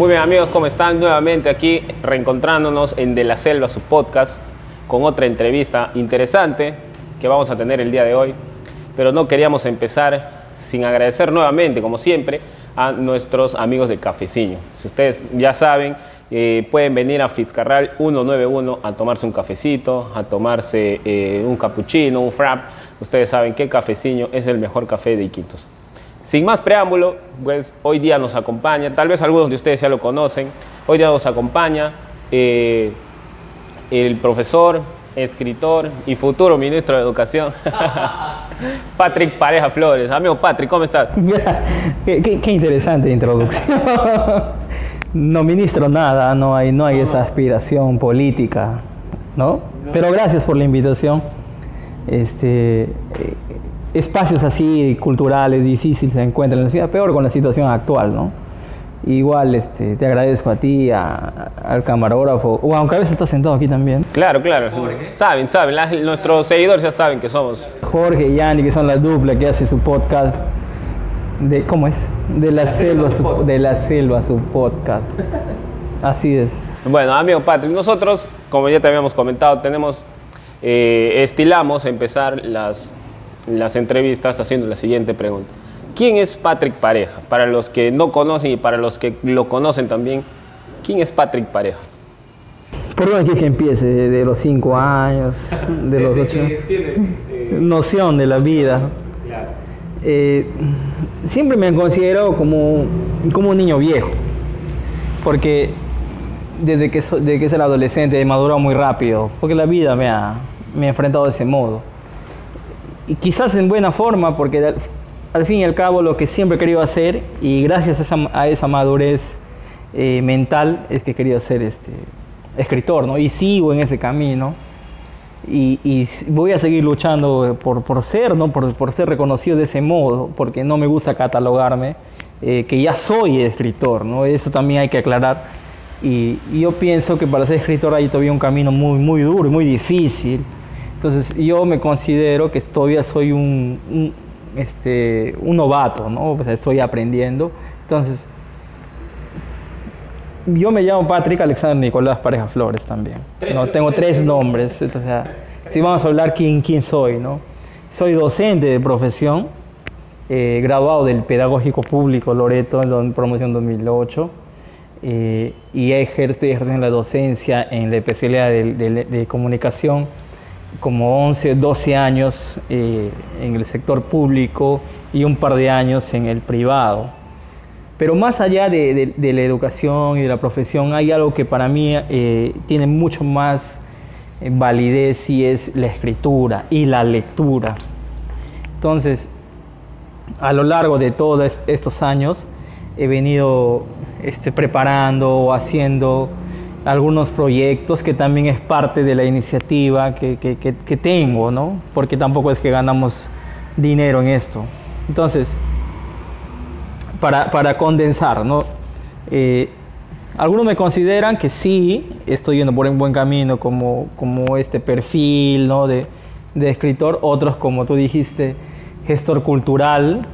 Muy bien amigos, ¿cómo están? Nuevamente aquí reencontrándonos en De la Selva, su podcast, con otra entrevista interesante que vamos a tener el día de hoy. Pero no queríamos empezar sin agradecer nuevamente, como siempre, a nuestros amigos de Cafeciño. Si ustedes ya saben, eh, pueden venir a Fitzcarral 191 a tomarse un cafecito, a tomarse eh, un cappuccino, un frap. Ustedes saben que Cafeciño es el mejor café de Iquitos. Sin más preámbulo, pues hoy día nos acompaña, tal vez algunos de ustedes ya lo conocen, hoy día nos acompaña eh, el profesor, escritor y futuro ministro de Educación, Patrick Pareja Flores. Amigo Patrick, ¿cómo estás? qué, qué, qué interesante introducción. no ministro nada, no hay, no hay esa aspiración política, ¿no? Pero gracias por la invitación. Este, espacios así culturales difíciles se encuentran en la ciudad, peor con la situación actual, ¿no? Igual este, te agradezco a ti, a, al camarógrafo, o aunque a veces estás sentado aquí también. Claro, claro. Saben, saben, la, nuestros seguidores ya saben que somos. Jorge y Yanni, que son la dupla que hace su podcast. De, ¿Cómo es? De la, selva, su, de la selva, su podcast. Así es. Bueno, amigo Patrick, nosotros, como ya te habíamos comentado, tenemos, eh, estilamos empezar las, las entrevistas haciendo la siguiente pregunta. ¿Quién es Patrick Pareja? Para los que no conocen y para los que lo conocen también, ¿quién es Patrick Pareja? ¿Por dónde que empiece? ¿De los cinco años? ¿De los ocho? eh, Noción de la vida. Eh, siempre me considero como, como un niño viejo, porque desde que, so- desde que soy adolescente he madurado muy rápido, porque la vida me ha, me ha enfrentado de ese modo. Y quizás en buena forma, porque al, al fin y al cabo lo que siempre he querido hacer, y gracias a esa, a esa madurez eh, mental, es que he querido ser este, escritor, ¿no? Y sigo en ese camino y, y voy a seguir luchando por, por ser, ¿no? Por, por ser reconocido de ese modo, porque no me gusta catalogarme, eh, que ya soy escritor, ¿no? Eso también hay que aclarar. Y, y yo pienso que para ser escritor hay todavía un camino muy, muy duro y muy difícil. Entonces yo me considero que todavía soy un, un, este, un novato, ¿no? O sea, estoy aprendiendo. Entonces, yo me llamo Patrick Alexander Nicolás Pareja Flores también. No, tengo tres nombres. O sea, si vamos a hablar quién, quién soy, ¿no? Soy docente de profesión, eh, graduado del Pedagógico Público Loreto en promoción 2008. eh, y estoy ejerciendo la docencia en la especialidad de, de- de comunicación como 11, 12 años eh, en el sector público y un par de años en el privado. Pero más allá de, de- de la educación y de la profesión, hay algo que para mí eh, tiene mucho más eh, validez y es la escritura y la lectura. Entonces, a lo largo de todos es- estos años, he venido este, preparando o haciendo algunos proyectos que también es parte de la iniciativa que, que- que- que tengo, ¿no? Porque tampoco es que ganamos dinero en esto. Entonces, para, para condensar, ¿no? Eh, algunos me consideran que sí, estoy yendo por un buen camino como, como este perfil ¿no? de, de escritor, otros como tú dijiste, gestor cultural,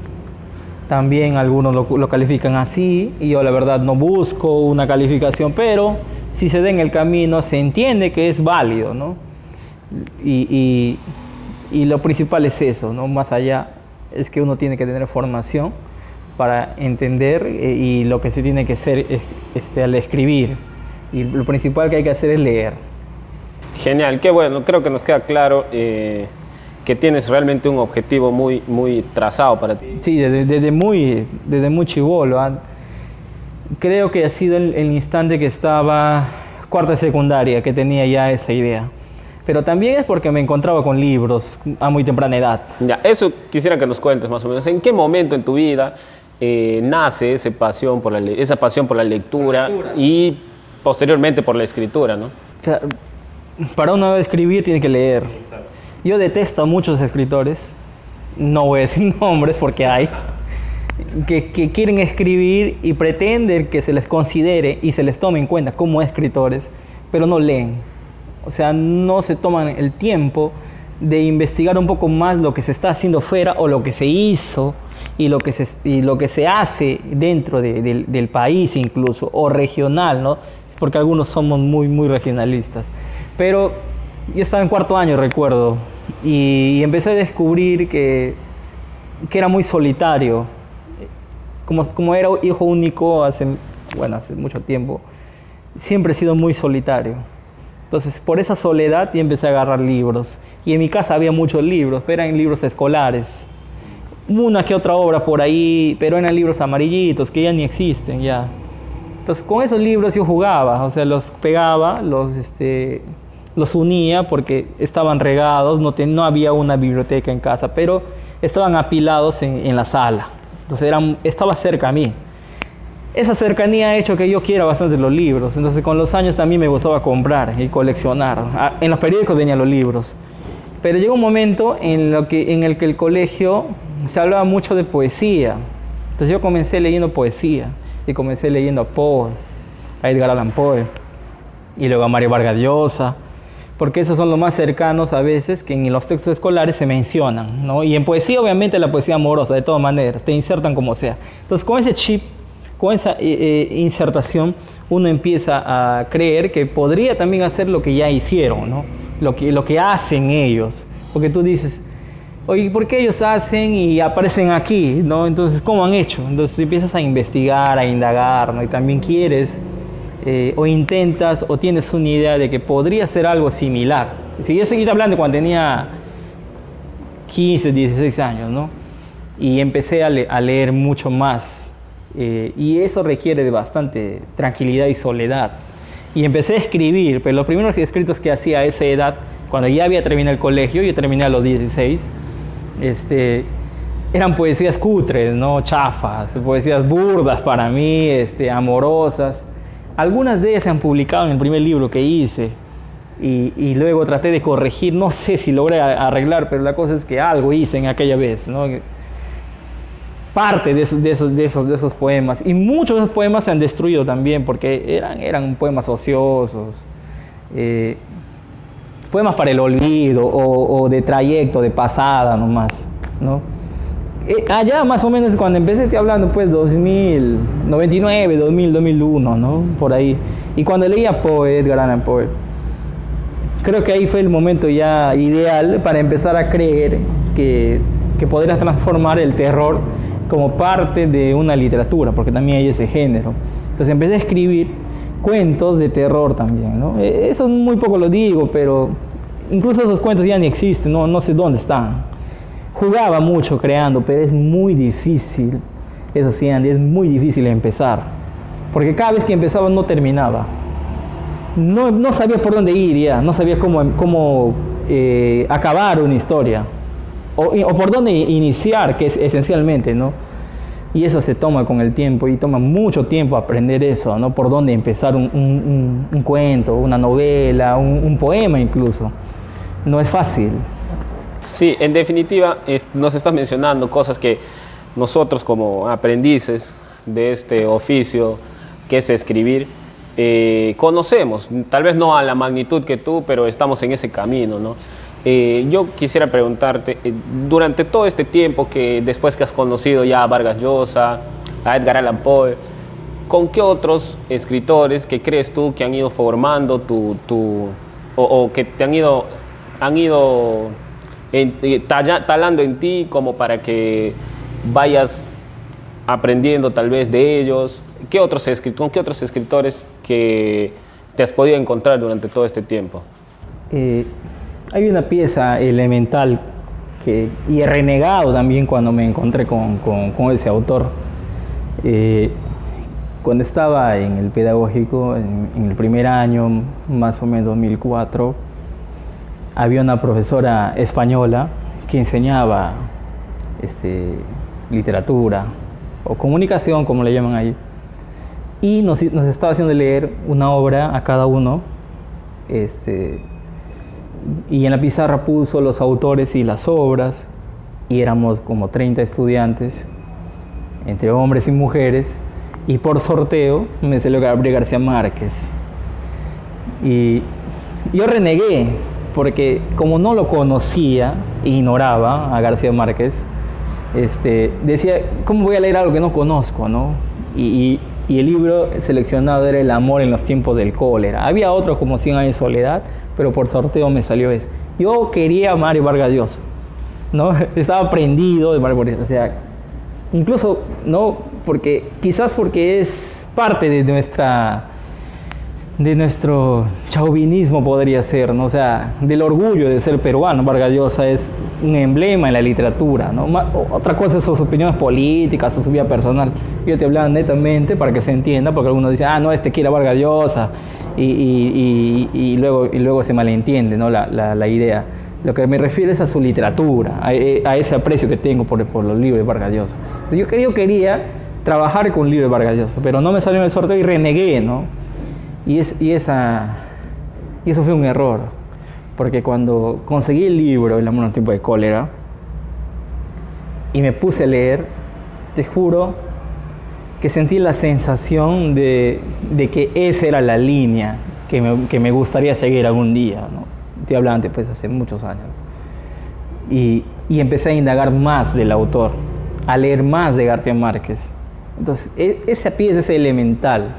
también algunos lo, lo califican así, y yo la verdad no busco una calificación, pero si se da en el camino se entiende que es válido, ¿no? Y, y- y lo principal es eso, ¿no? Más allá es que uno tiene que tener formación para entender eh, y lo que se tiene que hacer es, este, al escribir. Y lo principal que hay que hacer es leer. Genial, qué bueno, creo que nos queda claro eh, que tienes realmente un objetivo muy, muy trazado para ti. Sí, desde, desde muy, desde muy chivolo. ah. Creo que ha sido el, el instante que estaba cuarta secundaria que tenía ya esa idea. Pero también es porque me encontraba con libros a muy temprana edad. Ya, eso quisiera que nos cuentes más o menos. ¿En qué momento en tu vida eh, nace esa pasión, por la, esa pasión por la lectura, y posteriormente por la escritura, ¿no? O sea, para uno escribir tiene que leer. Yo detesto a muchos escritores, no voy a decir nombres porque hay, que, que quieren escribir y pretenden que se les considere y se les tome en cuenta como escritores, pero no leen. O sea, no se toman el tiempo de investigar un poco más lo que se está haciendo fuera o lo que se hizo y lo que se, y lo que se hace dentro del país incluso, o regional, ¿no? Porque algunos somos muy, muy regionalistas. Pero yo estaba en cuarto año, recuerdo, y, empecé a descubrir que, que era muy solitario. Como, como era hijo único hace, bueno, hace mucho tiempo, siempre he sido muy solitario. Entonces, por esa soledad y empecé a agarrar libros. Y en mi casa había muchos libros, pero eran libros escolares. Una que otra obra por ahí, pero eran libros amarillitos que ya ni existen ya. Entonces, con esos libros yo jugaba, o sea, los pegaba, los, este, los unía porque estaban regados, no, no había una biblioteca en casa, pero estaban apilados en la sala. Entonces, eran, estaba cerca a mí esa cercanía ha hecho que yo quiera bastante los libros. Entonces con los años también me gustaba comprar y coleccionar. Ah, en los periódicos venían los libros. Pero llegó un momento en, lo que, en el que el colegio se hablaba mucho de poesía. Entonces yo comencé leyendo poesía y comencé leyendo a Poe, a Edgar Allan Poe y luego a Mario Vargas Llosa, porque esos son los más cercanos a veces que en los textos escolares se mencionan, ¿no? Y en poesía obviamente la poesía amorosa, de todas maneras, te insertan como sea. Entonces con ese chip con esa eh, eh, insertación uno empieza a creer que podría también hacer lo que ya hicieron, ¿no? lo, que, lo que hacen ellos. Porque tú dices, oye, ¿por qué ellos hacen y aparecen aquí? ¿no? Entonces, ¿cómo han hecho? Entonces empiezas a investigar, a indagar, ¿no? y también quieres eh, o intentas o tienes una idea de que podría ser algo similar. Si yo seguí hablando cuando tenía 15, 16 años, ¿no? Y empecé a leer mucho más eh, y eso requiere de bastante tranquilidad y soledad. Y empecé a escribir, pero los primeros escritos que hacía a esa edad, cuando ya había terminado el colegio, yo terminé a los 16, este, eran poesías cutres, ¿no? chafas, poesías burdas para mí, este, amorosas. Algunas de ellas se han publicado en el primer libro que hice y, y, luego traté de corregir, no sé si logré arreglar, pero la cosa es que algo hice en aquella vez. ¿no? parte de esos, de esos, de esos, de esos poemas. Y muchos de esos poemas se han destruido también porque eran, eran poemas ociosos, eh, poemas para el olvido o, de trayecto, de pasada nomás. ¿no? Eh, allá más o menos cuando empecé estoy hablando pues 2000, 99, 2000, 2001, ¿no? Por ahí. Y cuando leía Poe, Edgar Allan Poe, creo que ahí fue el momento ya ideal para empezar a creer que, que podrías transformar el terror como parte de una literatura, porque también hay ese género. Entonces empecé a escribir cuentos de terror también, ¿no? E, eso muy poco lo digo, pero incluso esos cuentos ya ni existen, no, no sé dónde están. Jugaba mucho creando, pero es muy difícil, eso sí, Andy, es muy difícil empezar, porque cada vez que empezaba no terminaba. No, no sabía por dónde ir ya, no sabía cómo, cómo eh, acabar una historia o, por dónde iniciar, que es esencialmente, ¿no? Y eso se toma con el tiempo y toma mucho tiempo aprender eso, ¿no? Por dónde empezar un, un, cuento, una novela, un, poema incluso. No es fácil. Sí, en definitiva, nos estás mencionando cosas que nosotros como aprendices de este oficio, que es escribir, eh, conocemos, tal vez no a la magnitud que tú, pero estamos en ese camino, ¿no? Eh, yo quisiera preguntarte, eh, durante todo este tiempo que después que has conocido ya a Vargas Llosa, a Edgar Allan Poe, ¿con qué otros escritores que crees tú que han ido formando tu, tu o, que te han ido, han ido eh, talando en ti como para que vayas aprendiendo tal vez de ellos? ¿Qué otros ¿Con qué otros escritores que te has podido encontrar durante todo este tiempo? hay una pieza elemental que, y he renegado también cuando me encontré con, con, ese autor. Eh, cuando estaba en el pedagógico, en, el primer año, más o menos 2004, había una profesora española que enseñaba este, literatura o comunicación, como le llaman ahí, y nos, estaba haciendo leer una obra a cada uno. Este, y en la pizarra puso los autores y las obras, y éramos como 30 estudiantes, entre hombres y mujeres, y por sorteo me salió Gabriel García Márquez. Y yo renegué, porque como no lo conocía, ignoraba a García Márquez, este, decía, ¿cómo voy a leer algo que no conozco? ¿no? Y, y, el libro seleccionado era El amor en los tiempos del cólera. Había otro como 100 años de soledad, pero por sorteo me salió ese. Yo quería a Mario Vargas Llosa, ¿no? Estaba prendido de Mario Vargas o sea, incluso, ¿no? Porque, quizás porque es parte de nuestra de nuestro chauvinismo podría ser, ¿no? o sea, del orgullo de ser peruano. Vargas Llosa es un emblema en la literatura. ¿no? Otra cosa es sus opiniones políticas, su vida personal. Yo te hablaba netamente para que se entienda, porque algunos dicen, ah, no, este quiere a Vargas Llosa, y, luego, y luego se malentiende ¿no? la, idea. Lo que me refiero es a su literatura, a, a ese aprecio que tengo por, por, los libros de Vargas Llosa. Yo, yo quería trabajar con un libro de Vargas Llosa, pero no me salió en el sorteo y renegué, ¿no? Y, es, y, esa, y eso fue un error, porque cuando conseguí el libro, El amor en tiempo de cólera, y me puse a leer, te juro que sentí la sensación de, de que esa era la línea que me, que me, gustaría seguir algún día. ¿no? Te hablaba antes, pues hace muchos años. Y, y, empecé a indagar más del autor, a leer más de García Márquez. Entonces, e, esa pieza es elemental.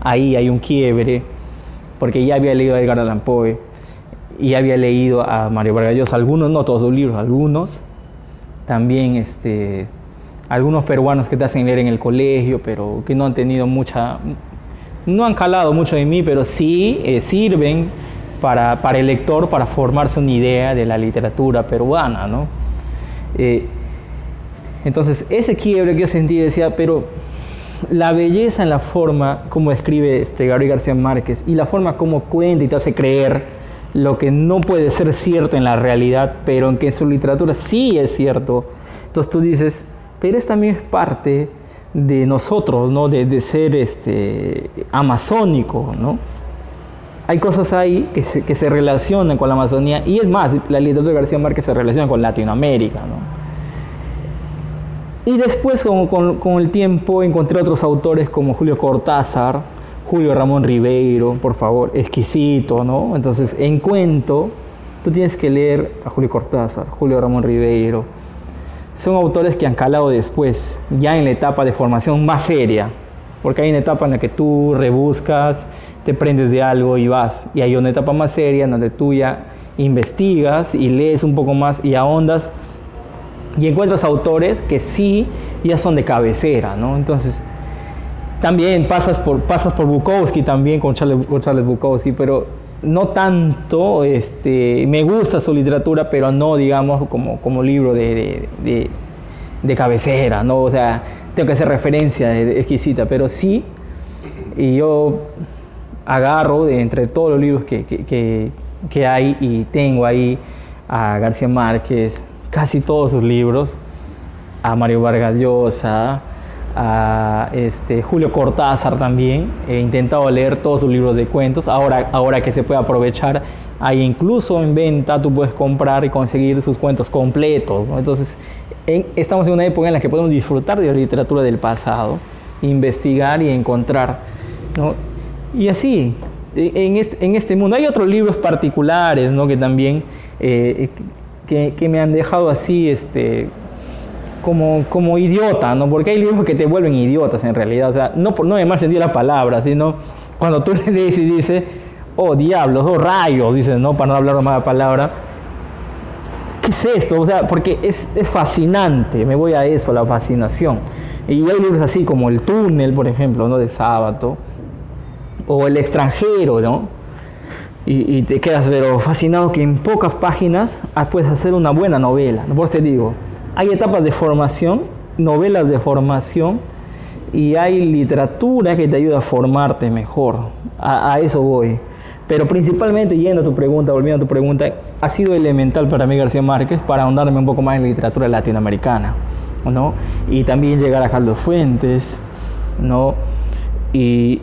Ahí hay un quiebre, porque ya había leído a Edgar Allan Poe y ya había leído a Mario Vargas Llosa, algunos, no todos los libros, algunos, también este, algunos peruanos que te hacen leer en el colegio, pero que no han tenido mucha, no han calado mucho en mí, pero sí eh, sirven para, para, el lector para formarse una idea de la literatura peruana, ¿no? Eh, entonces, ese quiebre que yo sentí decía, pero la belleza en la forma como escribe este Gabriel García Márquez y la forma como cuenta y te hace creer lo que no puede ser cierto en la realidad, pero en que en su literatura sí es cierto. Entonces tú dices, pero es también es parte de nosotros, ¿no? De, ser este, amazónico, ¿no? Hay cosas ahí que se, que se relacionan con la Amazonía y es más, la literatura de García Márquez se relaciona con Latinoamérica, ¿no? Y después con, el tiempo encontré otros autores como Julio Cortázar, Julio Ramón Ribeiro, por favor, exquisito, ¿no? Entonces, en cuento, tú tienes que leer a Julio Cortázar, Julio Ramón Ribeiro. Son autores que han calado después, ya en la etapa de formación más seria, porque hay una etapa en la que tú rebuscas, te prendes de algo y vas, y hay una etapa más seria en donde tú ya investigas y lees un poco más y ahondas y encuentras autores que sí ya son de cabecera, ¿no? Entonces, también pasas por, pasas por Bukowski también con Charles, Bukowski, pero no tanto, este, me gusta su literatura, pero no, digamos, como, como libro de, de, cabecera, ¿no? O sea, tengo que hacer referencia exquisita, pero sí, y yo agarro de entre todos los libros que, que, que hay y tengo ahí a García Márquez, casi todos sus libros, a Mario Vargas Llosa, a este, Julio Cortázar también. He intentado leer todos sus libros de cuentos. Ahora, ahora que se puede aprovechar, ahí incluso en venta tú puedes comprar y conseguir sus cuentos completos. Entonces, estamos en una época en la que podemos disfrutar de la literatura del pasado, investigar y encontrar. Y así, en este, en este, mundo hay otros libros particulares ¿no? que también eh, que, me han dejado así, este, como, como idiota, ¿no? Porque hay libros que te vuelven idiotas en realidad, o sea, no, no en mal sentido la palabra, sino cuando tú le dices y dices, oh diablos, oh rayos, dices, ¿no? Para no hablar más palabra. ¿Qué es esto? O sea, porque es, es fascinante, me voy a eso, la fascinación. Y hay libros así como El túnel, por ejemplo, ¿no? De sábado, o El extranjero, ¿no? Y, te quedas pero fascinado que en pocas páginas ah, puedes hacer una buena novela. Por te digo, hay etapas de formación, novelas de formación y hay literatura que te ayuda a formarte mejor. A, eso voy. Pero principalmente, yendo a tu pregunta, volviendo a tu pregunta, ha sido elemental para mí García Márquez para ahondarme un poco más en literatura latinoamericana, ¿no? Y también llegar a Carlos Fuentes, ¿no? Y,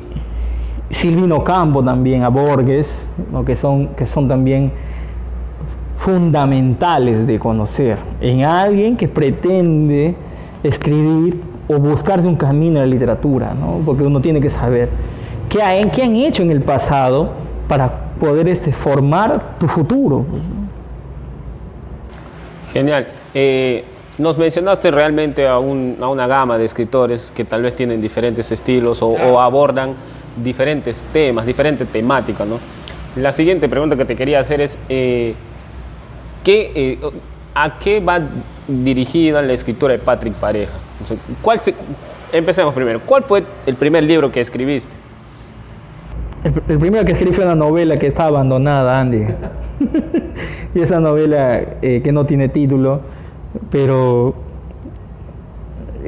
Silvino Campo también, a Borges, que, son, que son también fundamentales de conocer en alguien que pretende escribir o buscarse un camino en la literatura, ¿no? porque uno tiene que saber qué, qué han hecho en el pasado para poder este, formar tu futuro. Genial. Eh, nos mencionaste realmente a, una gama de escritores que tal vez tienen diferentes estilos o, abordan diferentes temas, diferentes temáticas. ¿no? La siguiente pregunta que te quería hacer es, eh, ¿qué, ¿a qué va dirigida la escritura de Patrick Pareja? ¿cuál empecemos primero. ¿Cuál fue el primer libro que escribiste? El, primero que escribí fue una novela que está abandonada, Andy. y esa novela eh, que no tiene título, pero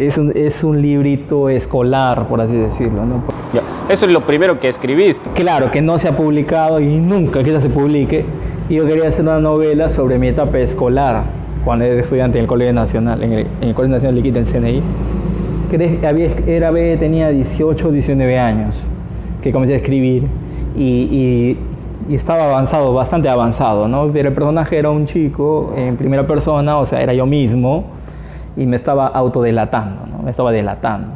es un, es un librito escolar, por así decirlo. ¿no? Eso es lo primero que escribiste. Claro, que no se ha publicado y nunca quizás se publique. Y yo quería hacer una novela sobre mi etapa escolar, cuando era estudiante en el Colegio Nacional, en el, en el Colegio Nacional Liquida en CNI. Que había, era, tenía 18 19 años que comencé a escribir y, y, estaba avanzado, bastante avanzado, ¿no? Pero el personaje era un chico en primera persona, o sea, era yo mismo y me estaba autodelatando, ¿no? Me estaba delatando.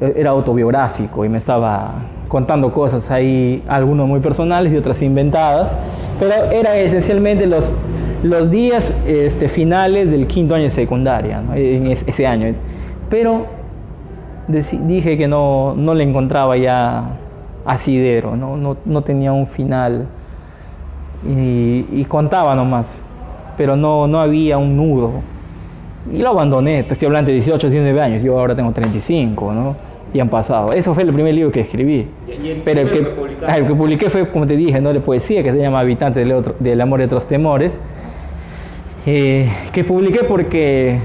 E, era autobiográfico y me estaba contando cosas ahí, algunos muy personales y otras inventadas, pero era esencialmente los, los días este, finales del quinto año de secundaria, en ese año. Pero dije que no, no le encontraba ya asidero, no, no, no tenía un final y, contaba nomás, pero no, no había un nudo. Y lo abandoné, estoy hablando de 18, 19 años, yo ahora tengo 35, ¿no? Y han pasado. Eso fue el primer libro que escribí. pero el que, ah, el que, publiqué fue, como te dije, ¿no? de poesía, que se llama Habitante del, otro, del amor y otros temores, eh, que publiqué porque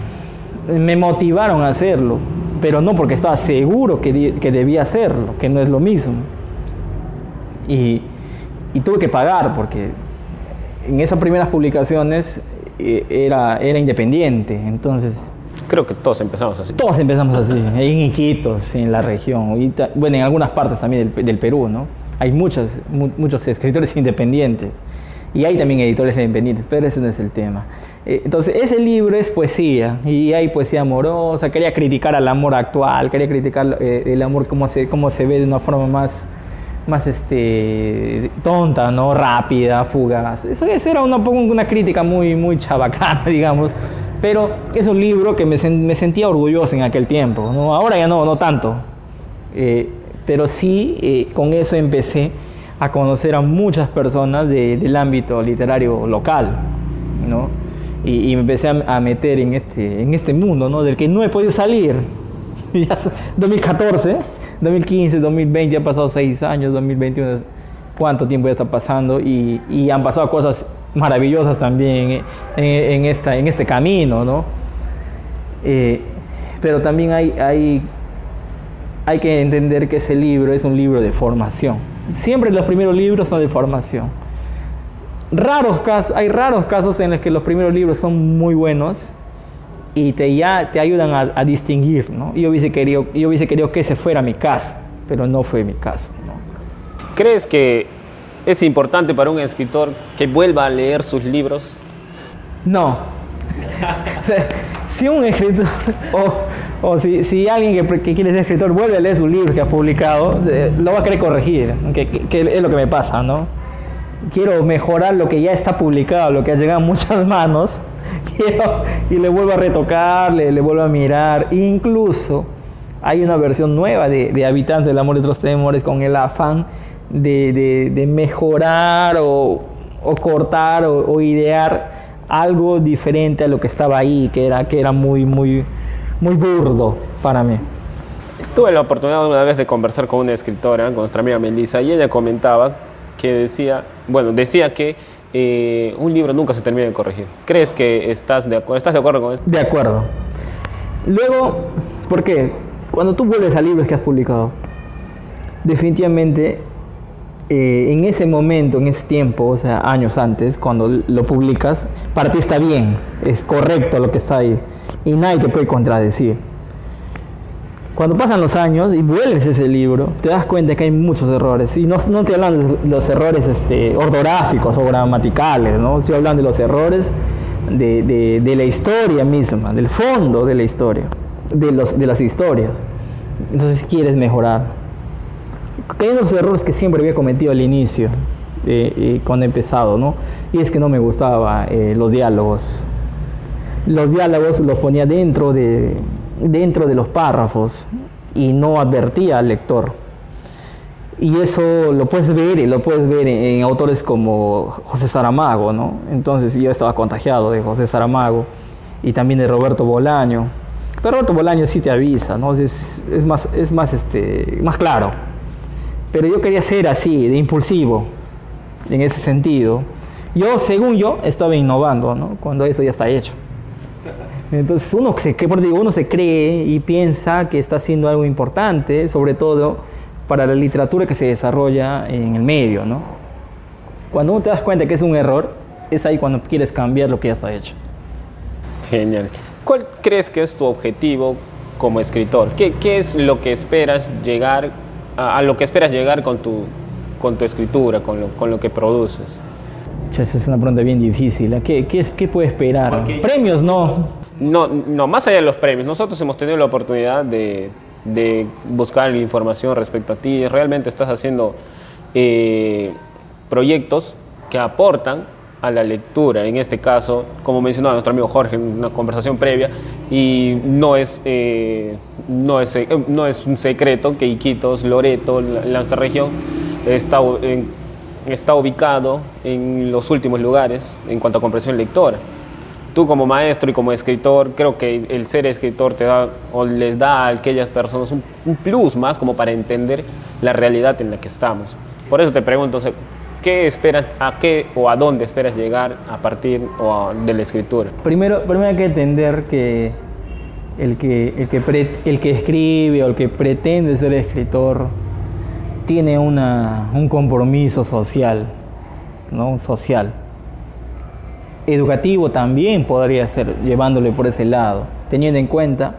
me motivaron a hacerlo, pero no porque estaba seguro que, que debía hacerlo, que no es lo mismo y, tuve que pagar porque en esas primeras publicaciones era, era independiente, entonces... Creo que todos empezamos así. Todos empezamos así, en Iquitos, en la región, bueno, en algunas partes también del, Perú, ¿no? Hay muchos, muchos escritores independientes y hay también editores independientes, pero ese no es el tema. Eh, entonces, ese libro es poesía, y hay poesía amorosa, quería criticar al amor actual, quería criticar eh, el amor como se, cómo se ve de una forma más más este, tonta, ¿no? Rápida, fugaz. Eso, era una, una crítica muy, muy chabacana, digamos. Pero es un libro que me, me sentía orgulloso en aquel tiempo. ¿no? Ahora ya no, no tanto. Eh, pero sí, eh, con eso empecé a conocer a muchas personas del ámbito literario local. ¿no? Y, me empecé a, meter en este, en este mundo ¿no? del que no he podido salir. ya 2014 2015, 2020, ya han pasado seis años, 2021, cuánto tiempo ya está pasando y, han pasado cosas maravillosas también en, esta, en este camino, ¿no? Eh, pero también hay, hay, hay que entender que ese libro es un libro de formación. Siempre los primeros libros son de formación. Raros casos, hay raros casos en los que los primeros libros son muy buenos y te, ya, te ayudan a, distinguir. ¿no? Yo, hubiese querido, yo hubiese querido que ese fuera mi caso, pero no fue mi caso. ¿no? ¿Crees que es importante para un escritor que vuelva a leer sus libros? No. si un escritor, o, o si, si, alguien que, que, quiere ser escritor vuelve a leer sus libros que ha publicado, eh, lo va a querer corregir, que, que, es lo que me pasa, ¿no? Quiero mejorar lo que ya está publicado, lo que ha llegado a muchas manos, y le vuelvo a retocar, le, le, vuelvo a mirar. Incluso hay una versión nueva de, de Habitantes del Amor y otros temores con el afán de, de, mejorar o, o cortar o, idear algo diferente a lo que estaba ahí, que era, que era muy, muy, muy burdo para mí. Tuve la oportunidad una vez de conversar con una escritora, con nuestra amiga Melissa, y ella comentaba que decía, bueno, decía que eh, un libro nunca se termina de corregir. ¿Crees que estás de, estás de acuerdo con eso? De acuerdo. Luego, ¿por qué? Cuando tú vuelves a libros que has publicado, definitivamente eh, en ese momento, en ese tiempo, o sea, años antes, cuando lo publicas, para ti está bien, es correcto lo que está ahí y nadie te puede contradecir. Cuando pasan los años y vuelves ese libro, te das cuenta que hay muchos errores. Y no, no te hablan de los errores este, ortográficos o gramaticales, ¿no? Estoy hablando de los errores de, de, la historia misma, del fondo de la historia, de, los, de las historias. Entonces quieres mejorar. Hay los errores que siempre había cometido al inicio. eh, cuando he empezado, ¿no? Y es que no me gustaba los diálogos. Los diálogos los ponía dentro de, dentro de los párrafos y no advertía al lector. Y eso lo puedes ver, lo puedes ver en, autores como José Saramago, ¿no? Entonces yo estaba contagiado de José Saramago y también de Roberto Bolaño. Pero Roberto Bolaño sí te avisa, ¿no? Es, es, más, es más, este, más claro. Pero yo quería ser así, de impulsivo, en ese sentido. Yo, según yo, estaba innovando, ¿no? Cuando eso ya está hecho. Entonces uno se, uno se cree y piensa que está haciendo algo importante, sobre todo para la literatura que se desarrolla en el medio, ¿no? Cuando uno te das cuenta que es un error, es ahí cuando quieres cambiar lo que ya está hecho. Genial. ¿Cuál crees que es tu objetivo como escritor? ¿Qué, qué es lo que esperas llegar, a, lo que esperas llegar con tu, con tu escritura, con lo, con lo que produces? Esa es una pregunta bien difícil. ¿eh? ¿Qué, qué, qué puede esperar? Premios no. No, no, más allá de los premios, nosotros hemos tenido la oportunidad de, de buscar información respecto a ti. Realmente estás haciendo eh, proyectos que aportan a la lectura, en este caso, como mencionaba nuestro amigo Jorge en una conversación previa, y no es, eh, no es, eh, no es un secreto que Iquitos, Loreto, nuestra región, está, está ubicado en los últimos lugares en cuanto a comprensión lectora tú como maestro y como escritor, creo que el ser escritor te da o les da a aquellas personas un, plus más como para entender la realidad en la que estamos. Por eso te pregunto, ¿qué esperas, a qué o a dónde esperas llegar a partir de la escritura? Primero, primero hay que entender que el que, el que, el que escribe o el que pretende ser escritor tiene una, un compromiso social, ¿no? Social educativo también podría ser llevándole por ese lado, teniendo en cuenta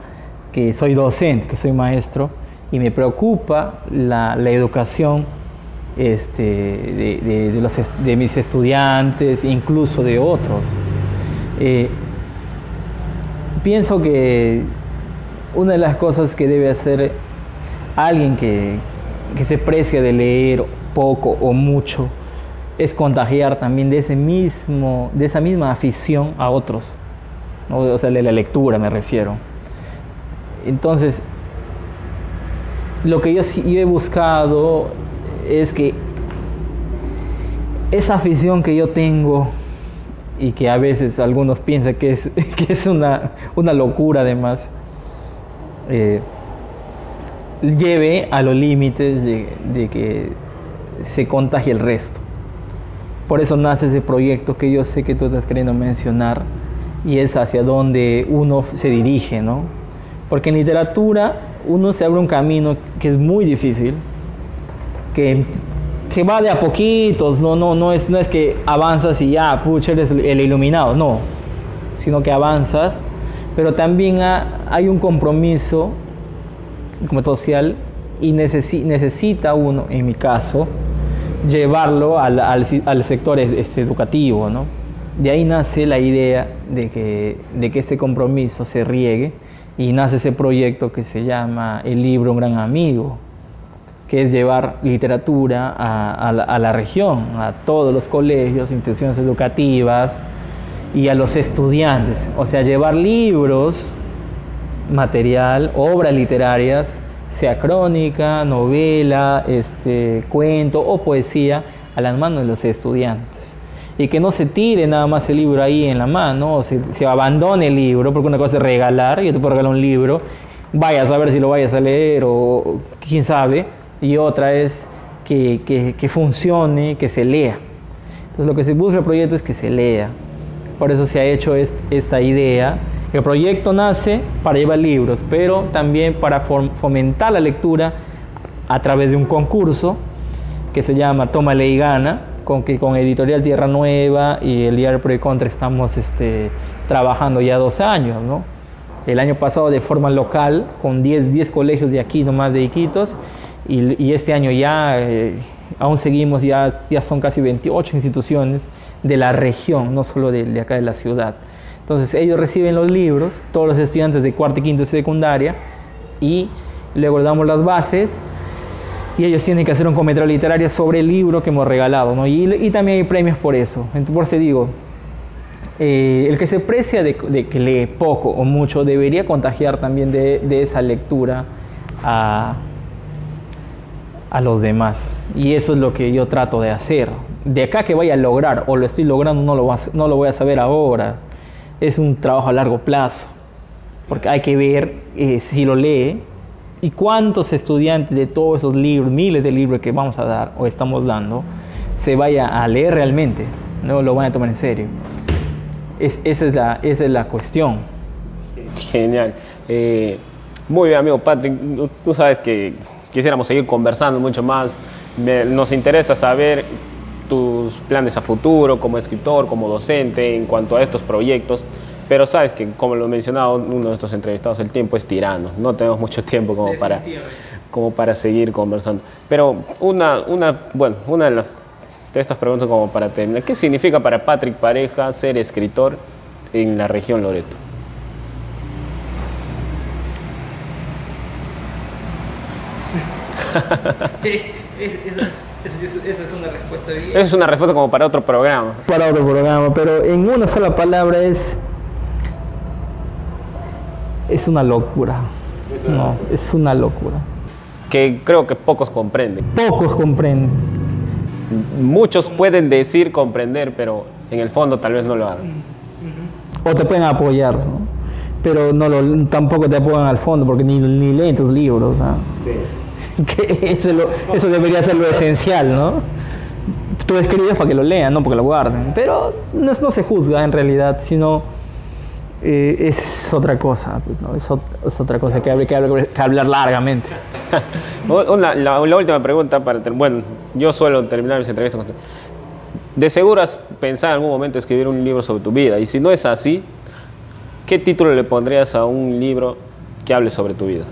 que soy docente, que soy maestro y me preocupa la, educación este, de, de, mis estudiantes, incluso de otros. Eh, pienso que una de las cosas que debe hacer alguien que, que se precia de leer poco o mucho es contagiar también de, ese mismo, de esa misma afición a otros, o sea, de la lectura me refiero. Entonces, lo que yo, he buscado es que esa afición que yo tengo y que a veces algunos piensan que es, que es una, locura además, eh, lleve a los límites de, de que se contagie el resto. Por eso nace ese proyecto que yo sé que tú estás queriendo mencionar y es hacia donde uno se dirige, ¿no? Porque en literatura uno se abre un camino que es muy difícil, que, que va de a poquitos, no, no, no, es, no es que avanzas y ya, pucha, eres el iluminado, no, sino que avanzas, pero también hay un compromiso como social y necesita uno, en mi caso, llevarlo al, al, sector educativo. ¿no? De ahí nace la idea de que, de que ese compromiso se riegue y nace ese proyecto que se llama El libro Un gran amigo, que es llevar literatura a, la, a la, región, a todos los colegios, instituciones educativas y a los estudiantes. O sea, llevar libros, material, obras literarias sea crónica, novela, este, cuento o poesía, a las manos de los estudiantes. Y que no se tire nada más el libro ahí en la mano, o se, abandone el libro, porque una cosa es regalar, yo te puedo regalar un libro, vayas a ver si lo vayas a leer o quién sabe, y otra es que, que, que funcione, que se lea. Entonces lo que se busca el proyecto es que se lea. Por eso se ha hecho esta idea el proyecto nace para llevar libros, pero también para fomentar la lectura a través de un concurso que se llama Toma y Gana, con que con Editorial Tierra Nueva y el diario Pro y Contra estamos este, trabajando ya dos años. ¿no? El año pasado de forma local, con 10, 10 colegios de aquí, nomás de Iquitos, y, este año ya, eh, aún seguimos, ya, ya son casi 28 instituciones de la región, no solo de, de acá de la ciudad. Entonces ellos reciben los libros, todos los estudiantes de cuarto quinto de secundaria, y luego le damos las bases y ellos tienen que hacer un comentario literario sobre el libro que hemos regalado. Y, también hay premios por eso. Entonces, por eso digo, eh, el que se precia de, que lee poco o mucho debería contagiar también de, esa lectura a, a, los demás. Y eso es lo que yo trato de hacer. De acá que vaya a lograr o lo estoy logrando, no lo, no lo voy a saber ahora. Es un trabajo a largo plazo. Porque hay que ver eh, si lo lee y cuántos estudiantes de todos esos libros, miles de libros que vamos a dar o estamos dando, se vaya a leer realmente, no lo van a tomar en serio. Es, esa, es la, esa es la cuestión. Genial. Eh, muy bien, amigo Patrick, tú sabes que quisiéramos seguir conversando mucho más. nos interesa saber tus planes a futuro como escritor, como docente en cuanto a estos proyectos. Pero sabes que, como lo mencionaba uno de nuestros entrevistados, el tiempo es tirano. No tenemos mucho tiempo como para, como para seguir conversando. Pero una, una, bueno, una de, las, de estas preguntas como para terminar. ¿Qué significa para Patrick Pareja ser escritor en la región Loreto? Esa es una respuesta bien. Esa es una respuesta como para otro programa. Para otro programa, pero en una sola palabra es es una locura. no, es una locura. Que creo que pocos comprenden. Pocos comprenden. Muchos pueden decir comprender, pero en el fondo tal vez no lo hagan. O te pueden apoyar, ¿no? pero no lo, tampoco te apoyan al fondo porque ni, ni leen tus libros. ¿ah? Sí. Que eso, eso, debería ser lo esencial, ¿no? Tú escribes para que lo lean, no porque lo guarden. Pero no, no se juzga en realidad, sino eh, es otra cosa, pues, ¿no? es, otra cosa que, hay que, hablar largamente. la, última pregunta para bueno, yo suelo terminar mis entrevistas con De seguro has pensado en algún momento escribir un libro sobre tu vida y si no es así, ¿qué título le pondrías a un libro que hable sobre tu vida?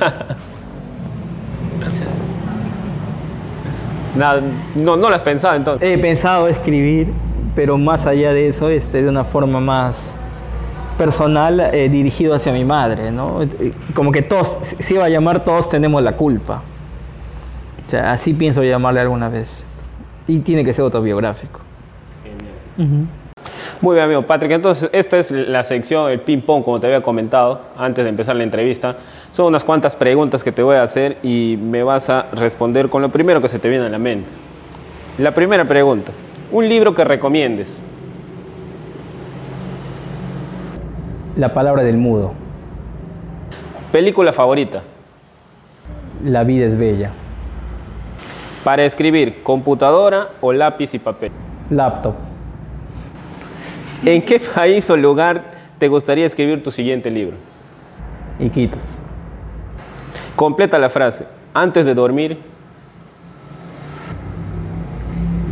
Nada, no, no lo has pensado entonces. He pensado escribir pero más allá de eso, este, de una forma más personal eh, dirigido hacia mi madre, ¿no? Como que todos, si iba a llamar, todos tenemos la culpa. O sea, así pienso llamarle alguna vez. Y tiene que ser autobiográfico. Genial. Muy bien, amigo Patrick. Entonces, esta es la sección, el ping-pong, como te había comentado antes de empezar la entrevista. Son unas cuantas preguntas que te voy a hacer y me vas a responder con lo primero que se te viene a la mente. La primera pregunta. Un libro que recomiendes. La palabra del mudo. Película favorita. La vida es bella. Para escribir, computadora o lápiz y papel. Laptop. ¿En qué país o lugar te gustaría escribir tu siguiente libro? Iquitos. Completa la frase. Antes de dormir,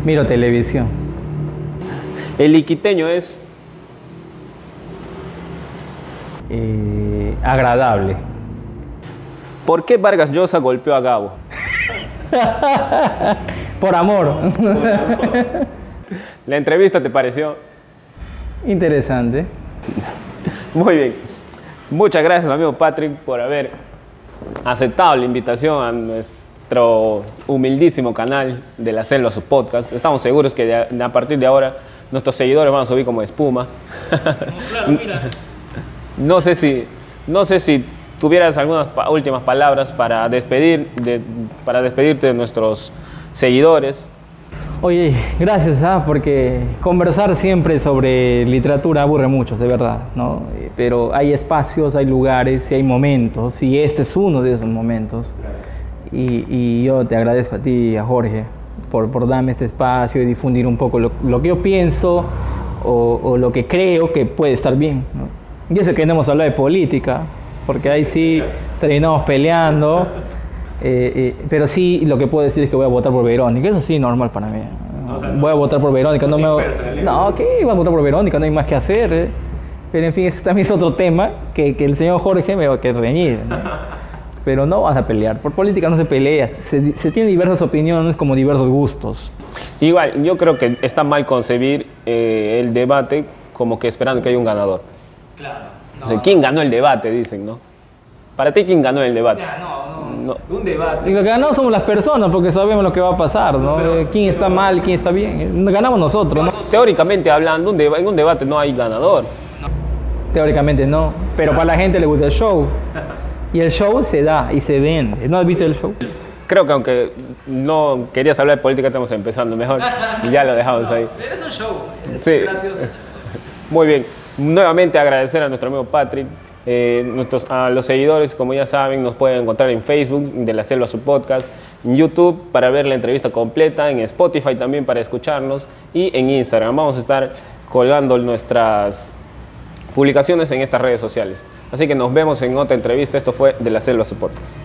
Miro televisión. El iquiteño es eh, agradable. ¿Por qué Vargas Llosa golpeó a Gabo? Por amor. ¿La entrevista te pareció? Interesante. Muy bien. Muchas gracias, amigo Patrick, por haber aceptado la invitación a nuestro humildísimo canal de la selva, su podcast. Estamos seguros que a partir de ahora nuestros seguidores van a subir como espuma. no sé si, no sé si tuvieras algunas últimas palabras para despedir, para despedirte de nuestros seguidores. Oye, gracias, ¿ah? porque conversar siempre sobre literatura aburre mucho, de verdad, ¿no? Pero hay espacios, hay lugares y hay momentos, y este es uno de esos momentos. Y, yo te agradezco a ti, a Jorge, por, por darme este espacio y difundir un poco lo, que yo pienso o, lo que creo que puede estar bien. ¿no? Yo sé que no hemos hablado de política, porque ahí sí terminamos peleando, eh, eh, pero sí lo que puedo decir es que voy a votar por Verónica, eso sí, normal para mí. voy a votar por Verónica, no me... No, ¿qué? Voy a votar por Verónica, no hay más que hacer. ¿eh? Pero en fin, ese también es otro tema que, que el señor Jorge me va a querer reñir. pero no vas a pelear. Por política no se pelea, se, se tienen diversas opiniones como diversos gustos. Igual, yo creo que está mal concebir eh, el debate como que esperando que haya un ganador. Claro. ¿Quién ganó el debate? Dicen, ¿no? Para ti, ¿quién ganó el debate? no, Un debate. Y lo que ganamos somos las personas porque sabemos lo que va a pasar, ¿no? ¿Quién está mal, quién está bien? Ganamos nosotros, ¿no? Teóricamente hablando, en un debate no hay ganador. Teóricamente no, pero para la gente le gusta el show. Y el show se da y se vende. ¿No has visto el show? Creo que aunque no querías hablar de política, estamos empezando mejor y ya lo dejamos ahí. Es un show. Sí. Muy bien. Nuevamente agradecer a nuestro amigo Patrick. Eh, nuestros, a los seguidores, como ya saben, nos pueden encontrar en Facebook, de la Selva su podcast, en YouTube para ver la entrevista completa, en Spotify también para escucharnos y en Instagram. Vamos a estar colgando nuestras publicaciones en estas redes sociales. Así que nos vemos en otra entrevista. Esto fue de la Selva su podcast.